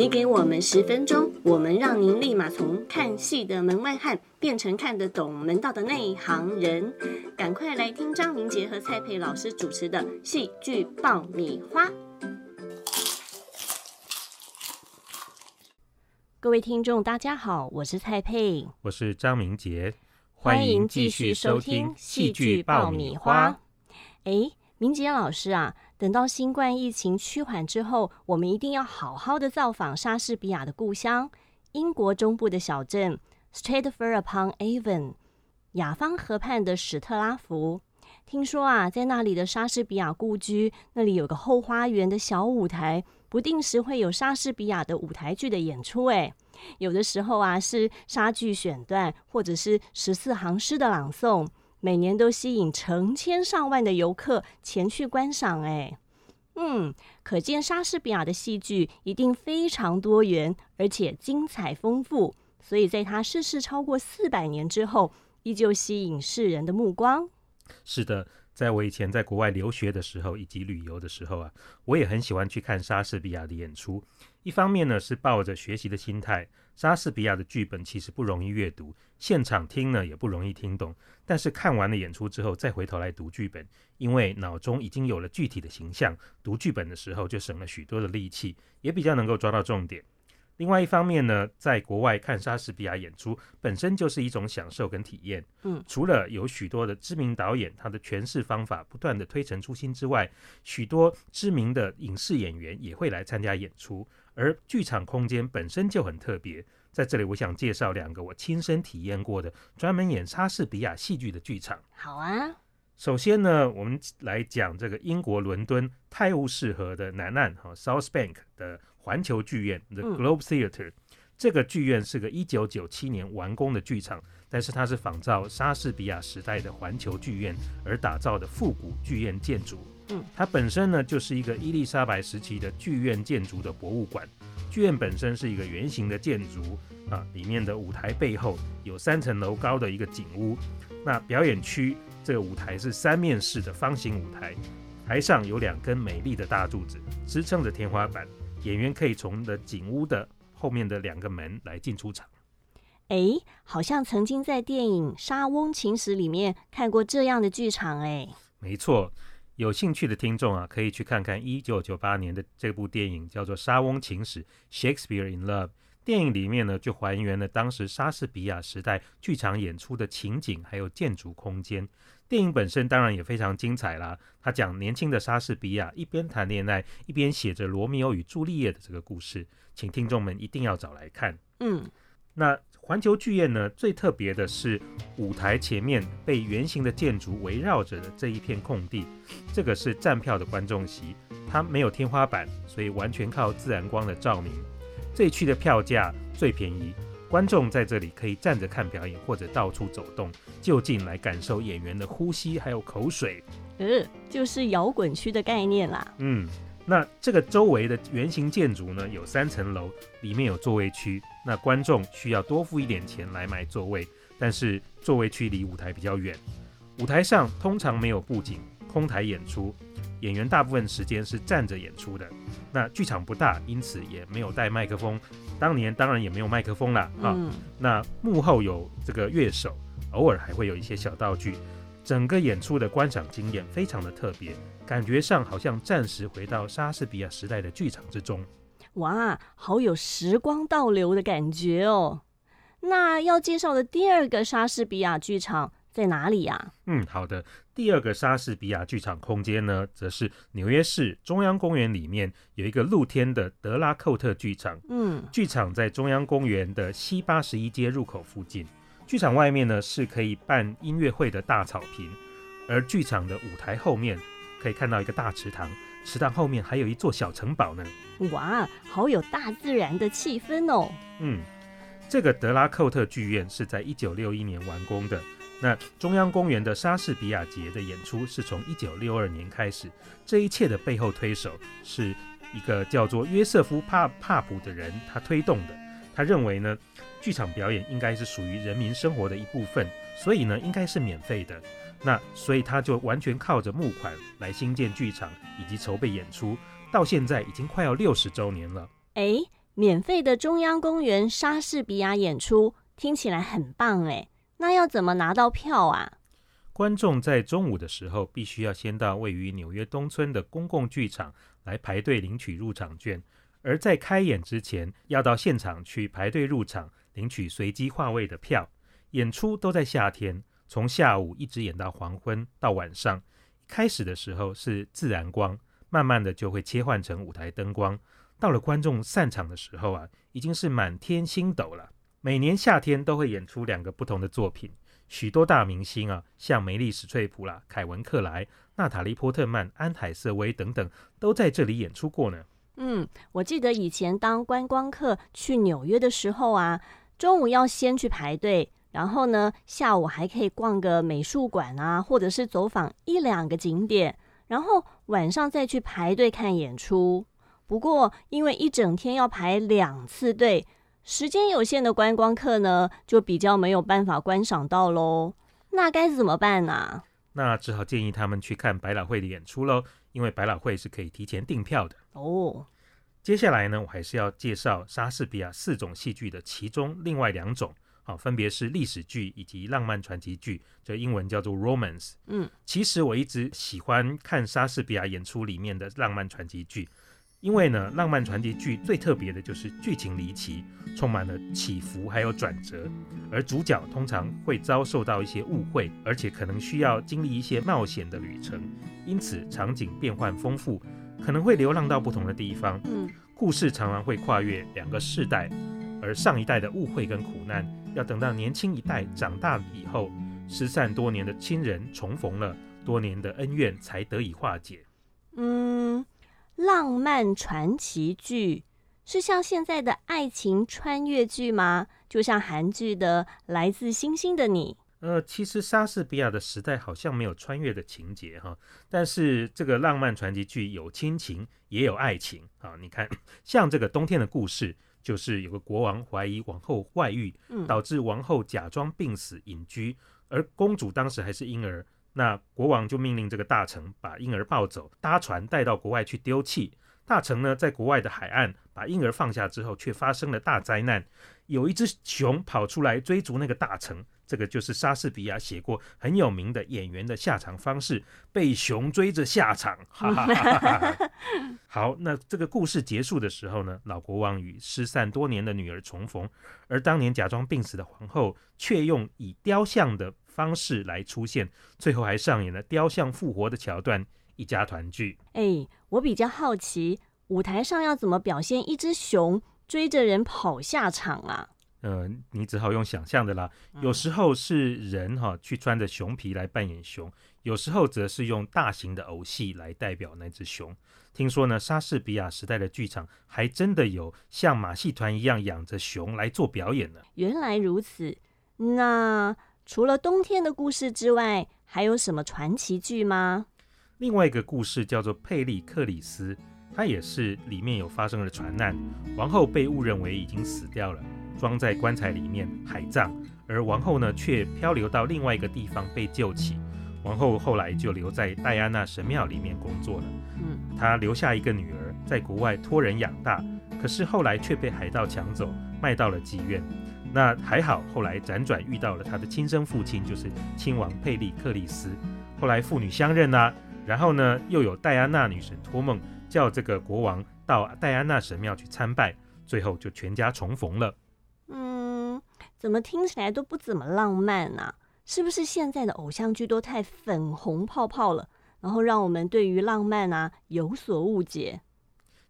你给我们十分钟，我们让您立马从看戏的门外汉变成看得懂门道的内行人。赶快来听张明杰和蔡佩老师主持的戏剧爆米花。各位听众，大家好，我是蔡佩，我是张明杰，欢迎继续收听戏剧爆米花。哎，明杰老师啊。等到新冠疫情趋缓之后，我们一定要好好的造访莎士比亚的故乡——英国中部的小镇 Stratford upon Avon，雅芳河畔的史特拉福。听说啊，在那里的莎士比亚故居，那里有个后花园的小舞台，不定时会有莎士比亚的舞台剧的演出。哎，有的时候啊，是莎剧选段，或者是十四行诗的朗诵。每年都吸引成千上万的游客前去观赏，哎，嗯，可见莎士比亚的戏剧一定非常多元，而且精彩丰富。所以，在他逝世超过四百年之后，依旧吸引世人的目光。是的，在我以前在国外留学的时候，以及旅游的时候啊，我也很喜欢去看莎士比亚的演出。一方面呢，是抱着学习的心态。莎士比亚的剧本其实不容易阅读，现场听呢也不容易听懂。但是看完了演出之后，再回头来读剧本，因为脑中已经有了具体的形象，读剧本的时候就省了许多的力气，也比较能够抓到重点。另外一方面呢，在国外看莎士比亚演出本身就是一种享受跟体验。嗯，除了有许多的知名导演，他的诠释方法不断的推陈出新之外，许多知名的影视演员也会来参加演出。而剧场空间本身就很特别，在这里我想介绍两个我亲身体验过的专门演莎士比亚戏剧的剧场。好啊，首先呢，我们来讲这个英国伦敦泰晤士河的南岸哈 South Bank 的环球剧院 The Globe Theatre。这个剧院是个一九九七年完工的剧场，但是它是仿照莎士比亚时代的环球剧院而打造的复古剧院建筑。嗯，它本身呢就是一个伊丽莎白时期的剧院建筑的博物馆。剧院本身是一个圆形的建筑啊，里面的舞台背后有三层楼高的一个景屋。那表演区这个舞台是三面式的方形舞台，台上有两根美丽的大柱子支撑着天花板，演员可以从的景屋的后面的两个门来进出场。哎，好像曾经在电影《莎翁情史》里面看过这样的剧场哎。没错。有兴趣的听众啊，可以去看看一九九八年的这部电影，叫做《莎翁情史》（Shakespeare in Love）。电影里面呢，就还原了当时莎士比亚时代剧场演出的情景，还有建筑空间。电影本身当然也非常精彩啦。他讲年轻的莎士比亚一边谈恋爱，一边写着《罗密欧与朱丽叶》的这个故事，请听众们一定要找来看。嗯，那。环球剧院呢，最特别的是舞台前面被圆形的建筑围绕着的这一片空地，这个是站票的观众席，它没有天花板，所以完全靠自然光的照明。这一区的票价最便宜，观众在这里可以站着看表演，或者到处走动，就近来感受演员的呼吸还有口水。呃，就是摇滚区的概念啦。嗯。那这个周围的圆形建筑呢，有三层楼，里面有座位区。那观众需要多付一点钱来买座位，但是座位区离舞台比较远。舞台上通常没有布景，空台演出，演员大部分时间是站着演出的。那剧场不大，因此也没有带麦克风。当年当然也没有麦克风了啊。那幕后有这个乐手，偶尔还会有一些小道具。整个演出的观赏经验非常的特别，感觉上好像暂时回到莎士比亚时代的剧场之中。哇，好有时光倒流的感觉哦！那要介绍的第二个莎士比亚剧场在哪里呀？嗯，好的，第二个莎士比亚剧场空间呢，则是纽约市中央公园里面有一个露天的德拉寇特剧场。嗯，剧场在中央公园的西八十一街入口附近。剧场外面呢是可以办音乐会的大草坪，而剧场的舞台后面可以看到一个大池塘，池塘后面还有一座小城堡呢。哇，好有大自然的气氛哦。嗯，这个德拉寇特剧院是在一九六一年完工的。那中央公园的莎士比亚节的演出是从一九六二年开始。这一切的背后推手是一个叫做约瑟夫帕帕普的人，他推动的。他认为呢。剧场表演应该是属于人民生活的一部分，所以呢，应该是免费的。那所以他就完全靠着募款来新建剧场以及筹备演出，到现在已经快要六十周年了。哎，免费的中央公园莎士比亚演出，听起来很棒哎。那要怎么拿到票啊？观众在中午的时候，必须要先到位于纽约东村的公共剧场来排队领取入场券，而在开演之前，要到现场去排队入场领取随机划位的票。演出都在夏天，从下午一直演到黄昏到晚上。开始的时候是自然光，慢慢的就会切换成舞台灯光。到了观众散场的时候啊，已经是满天星斗了。每年夏天都会演出两个不同的作品，许多大明星啊，像梅丽史翠普啦、凯文克莱、娜塔莉波特曼、安海瑟薇等等，都在这里演出过呢。嗯，我记得以前当观光客去纽约的时候啊，中午要先去排队。然后呢，下午还可以逛个美术馆啊，或者是走访一两个景点，然后晚上再去排队看演出。不过，因为一整天要排两次队，时间有限的观光客呢，就比较没有办法观赏到喽。那该怎么办呢？那只好建议他们去看百老汇的演出喽，因为百老汇是可以提前订票的哦。接下来呢，我还是要介绍莎士比亚四种戏剧的其中另外两种。啊，分别是历史剧以及浪漫传奇剧，这英文叫做 romance。嗯，其实我一直喜欢看莎士比亚演出里面的浪漫传奇剧，因为呢，浪漫传奇剧最特别的就是剧情离奇，充满了起伏还有转折，而主角通常会遭受到一些误会，而且可能需要经历一些冒险的旅程，因此场景变换丰富，可能会流浪到不同的地方。嗯，故事常常会跨越两个世代，而上一代的误会跟苦难。要等到年轻一代长大以后，失散多年的亲人重逢了，多年的恩怨才得以化解。嗯，浪漫传奇剧是像现在的爱情穿越剧吗？就像韩剧的《来自星星的你》。呃，其实莎士比亚的时代好像没有穿越的情节哈，但是这个浪漫传奇剧有亲情也有爱情啊。你看，像这个冬天的故事。就是有个国王怀疑王后外遇，导致王后假装病死隐居，而公主当时还是婴儿，那国王就命令这个大臣把婴儿抱走，搭船带到国外去丢弃。大臣呢，在国外的海岸把婴儿放下之后，却发生了大灾难，有一只熊跑出来追逐那个大臣。这个就是莎士比亚写过很有名的演员的下场方式，被熊追着下场。哈哈哈哈好，那这个故事结束的时候呢，老国王与失散多年的女儿重逢，而当年假装病死的皇后却用以雕像的方式来出现，最后还上演了雕像复活的桥段，一家团聚。哎，我比较好奇，舞台上要怎么表现一只熊追着人跑下场啊？呃，你只好用想象的啦。有时候是人哈去穿着熊皮来扮演熊，有时候则是用大型的偶戏来代表那只熊。听说呢，莎士比亚时代的剧场还真的有像马戏团一样养着熊来做表演呢。原来如此。那除了冬天的故事之外，还有什么传奇剧吗？另外一个故事叫做《佩利克里斯》，它也是里面有发生了船难，王后被误认为已经死掉了。装在棺材里面海葬，而王后呢却漂流到另外一个地方被救起。王后后来就留在戴安娜神庙里面工作了。嗯，她留下一个女儿在国外托人养大，可是后来却被海盗抢走，卖到了妓院。那还好，后来辗转遇到了他的亲生父亲，就是亲王佩利克里斯。后来父女相认啊，然后呢又有戴安娜女神托梦，叫这个国王到戴安娜神庙去参拜，最后就全家重逢了。嗯怎么听起来都不怎么浪漫啊？是不是现在的偶像剧都太粉红泡泡了，然后让我们对于浪漫啊有所误解？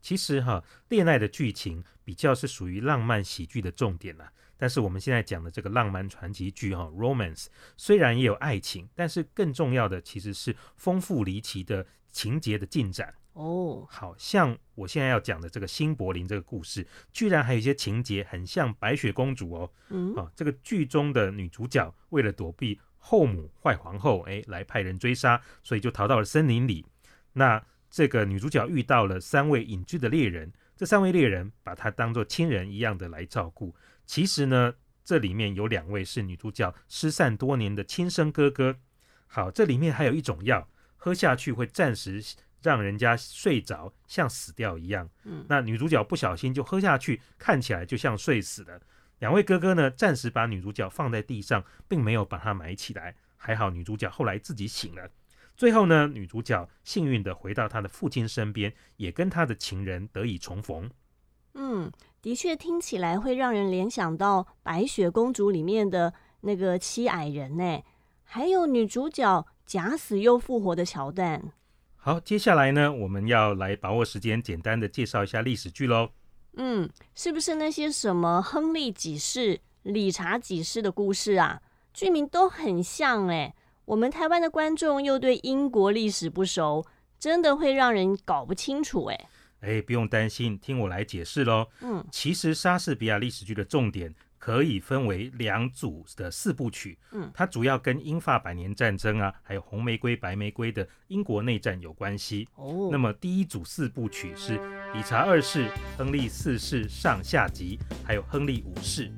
其实哈，恋爱的剧情比较是属于浪漫喜剧的重点啦。但是我们现在讲的这个浪漫传奇剧哈，romance 虽然也有爱情，但是更重要的其实是丰富离奇的情节的进展。哦，好像我现在要讲的这个新柏林这个故事，居然还有一些情节很像白雪公主哦。嗯，啊，这个剧中的女主角为了躲避后母坏皇后，哎，来派人追杀，所以就逃到了森林里。那这个女主角遇到了三位隐居的猎人，这三位猎人把她当做亲人一样的来照顾。其实呢，这里面有两位是女主角失散多年的亲生哥哥。好，这里面还有一种药，喝下去会暂时。让人家睡着像死掉一样。嗯那女主角不小心就喝下去，看起来就像睡死了。两位哥哥呢，暂时把女主角放在地上，并没有把她埋起来。还好女主角后来自己醒了。最后呢，女主角幸运的回到她的父亲身边，也跟她的情人得以重逢。嗯，的确听起来会让人联想到《白雪公主》里面的那个七矮人呢，还有女主角假死又复活的桥段。好，接下来呢，我们要来把握时间，简单的介绍一下历史剧喽。嗯，是不是那些什么亨利几世、理查几世的故事啊？剧名都很像哎。我们台湾的观众又对英国历史不熟，真的会让人搞不清楚哎。哎，不用担心，听我来解释喽。嗯，其实莎士比亚历史剧的重点可以分为两组的四部曲。嗯，它主要跟英法百年战争啊，还有红玫瑰、白玫瑰的英国内战有关系。哦，那么第一组四部曲是理查二世、亨利四世上下集，还有亨利五世。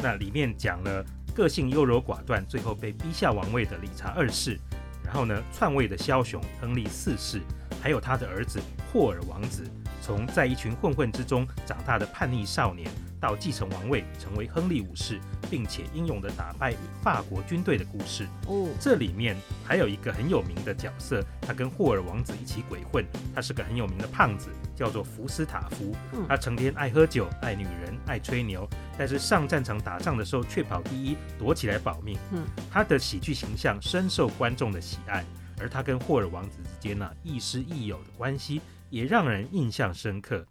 那里面讲了个性优柔寡断，最后被逼下王位的理查二世，然后呢篡位的枭雄亨利四世，还有他的儿子霍尔王子，从在一群混混之中长大的叛逆少年，到继承王位成为亨利五世，并且英勇的打败法国军队的故事。哦，这里面还有一个很有名的角色，他跟霍尔王子一起鬼混，他是个很有名的胖子，叫做福斯塔夫嗯。他成天爱喝酒、爱女人、爱吹牛，但是上战场打仗的时候却跑第一，躲起来保命。嗯，他的喜剧形象深受观众的喜爱，而他跟霍尔王子之间呢亦师亦友的关系也让人印象深刻。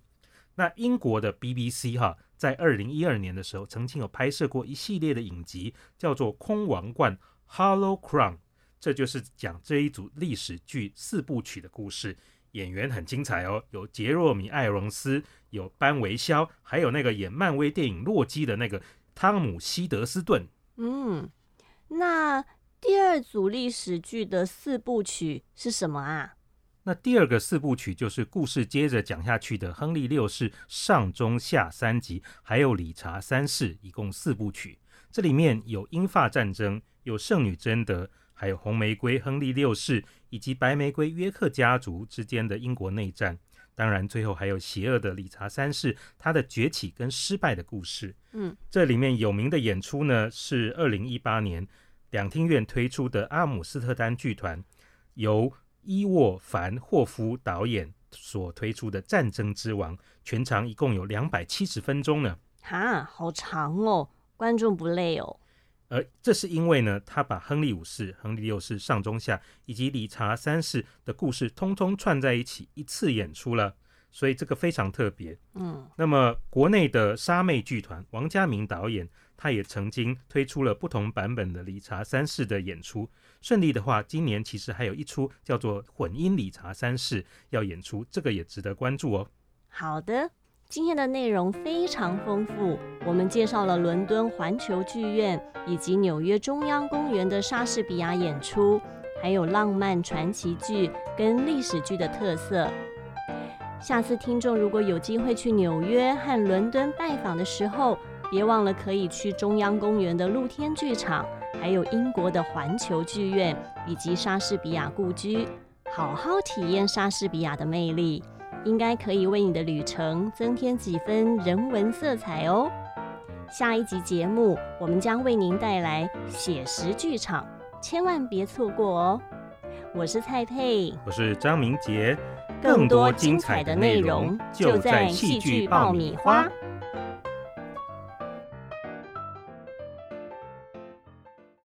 那英国的 BBC 哈，在二零一二年的时候，曾经有拍摄过一系列的影集，叫做《空王冠》（Hollow Crown），这就是讲这一组历史剧四部曲的故事。演员很精彩哦，有杰若米·艾荣斯，有班维肖，还有那个演漫威电影《洛基》的那个汤姆·希德斯顿。嗯，那第二组历史剧的四部曲是什么啊？那第二个四部曲就是故事接着讲下去的亨利六世上中下三集，还有理查三世，一共四部曲。这里面有英法战争，有圣女贞德，还有红玫瑰亨利六世以及白玫瑰约克家族之间的英国内战。当然，最后还有邪恶的理查三世他的崛起跟失败的故事。嗯，这里面有名的演出呢是二零一八年两厅院推出的阿姆斯特丹剧团，由伊沃凡霍夫导演所推出的《战争之王》，全长一共有两百七十分钟呢。哈，好长哦，观众不累哦。而这是因为呢，他把亨利五世、亨利六世上中下以及理查三世的故事通通串在一起，一次演出了，所以这个非常特别。嗯，那么国内的沙妹剧团王家明导演，他也曾经推出了不同版本的理查三世的演出。顺利的话，今年其实还有一出叫做《混音理查三世》要演出，这个也值得关注哦。好的，今天的内容非常丰富，我们介绍了伦敦环球剧院以及纽约中央公园的莎士比亚演出，还有浪漫传奇剧跟历史剧的特色。下次听众如果有机会去纽约和伦敦拜访的时候，别忘了可以去中央公园的露天剧场，还有英国的环球剧院以及莎士比亚故居，好好体验莎士比亚的魅力。应该可以为你的旅程增添几分人文色彩哦。下一集节目，我们将为您带来写实剧场，千万别错过哦。我是蔡佩，我是张明杰，更多精彩的内容就在戏剧爆米花。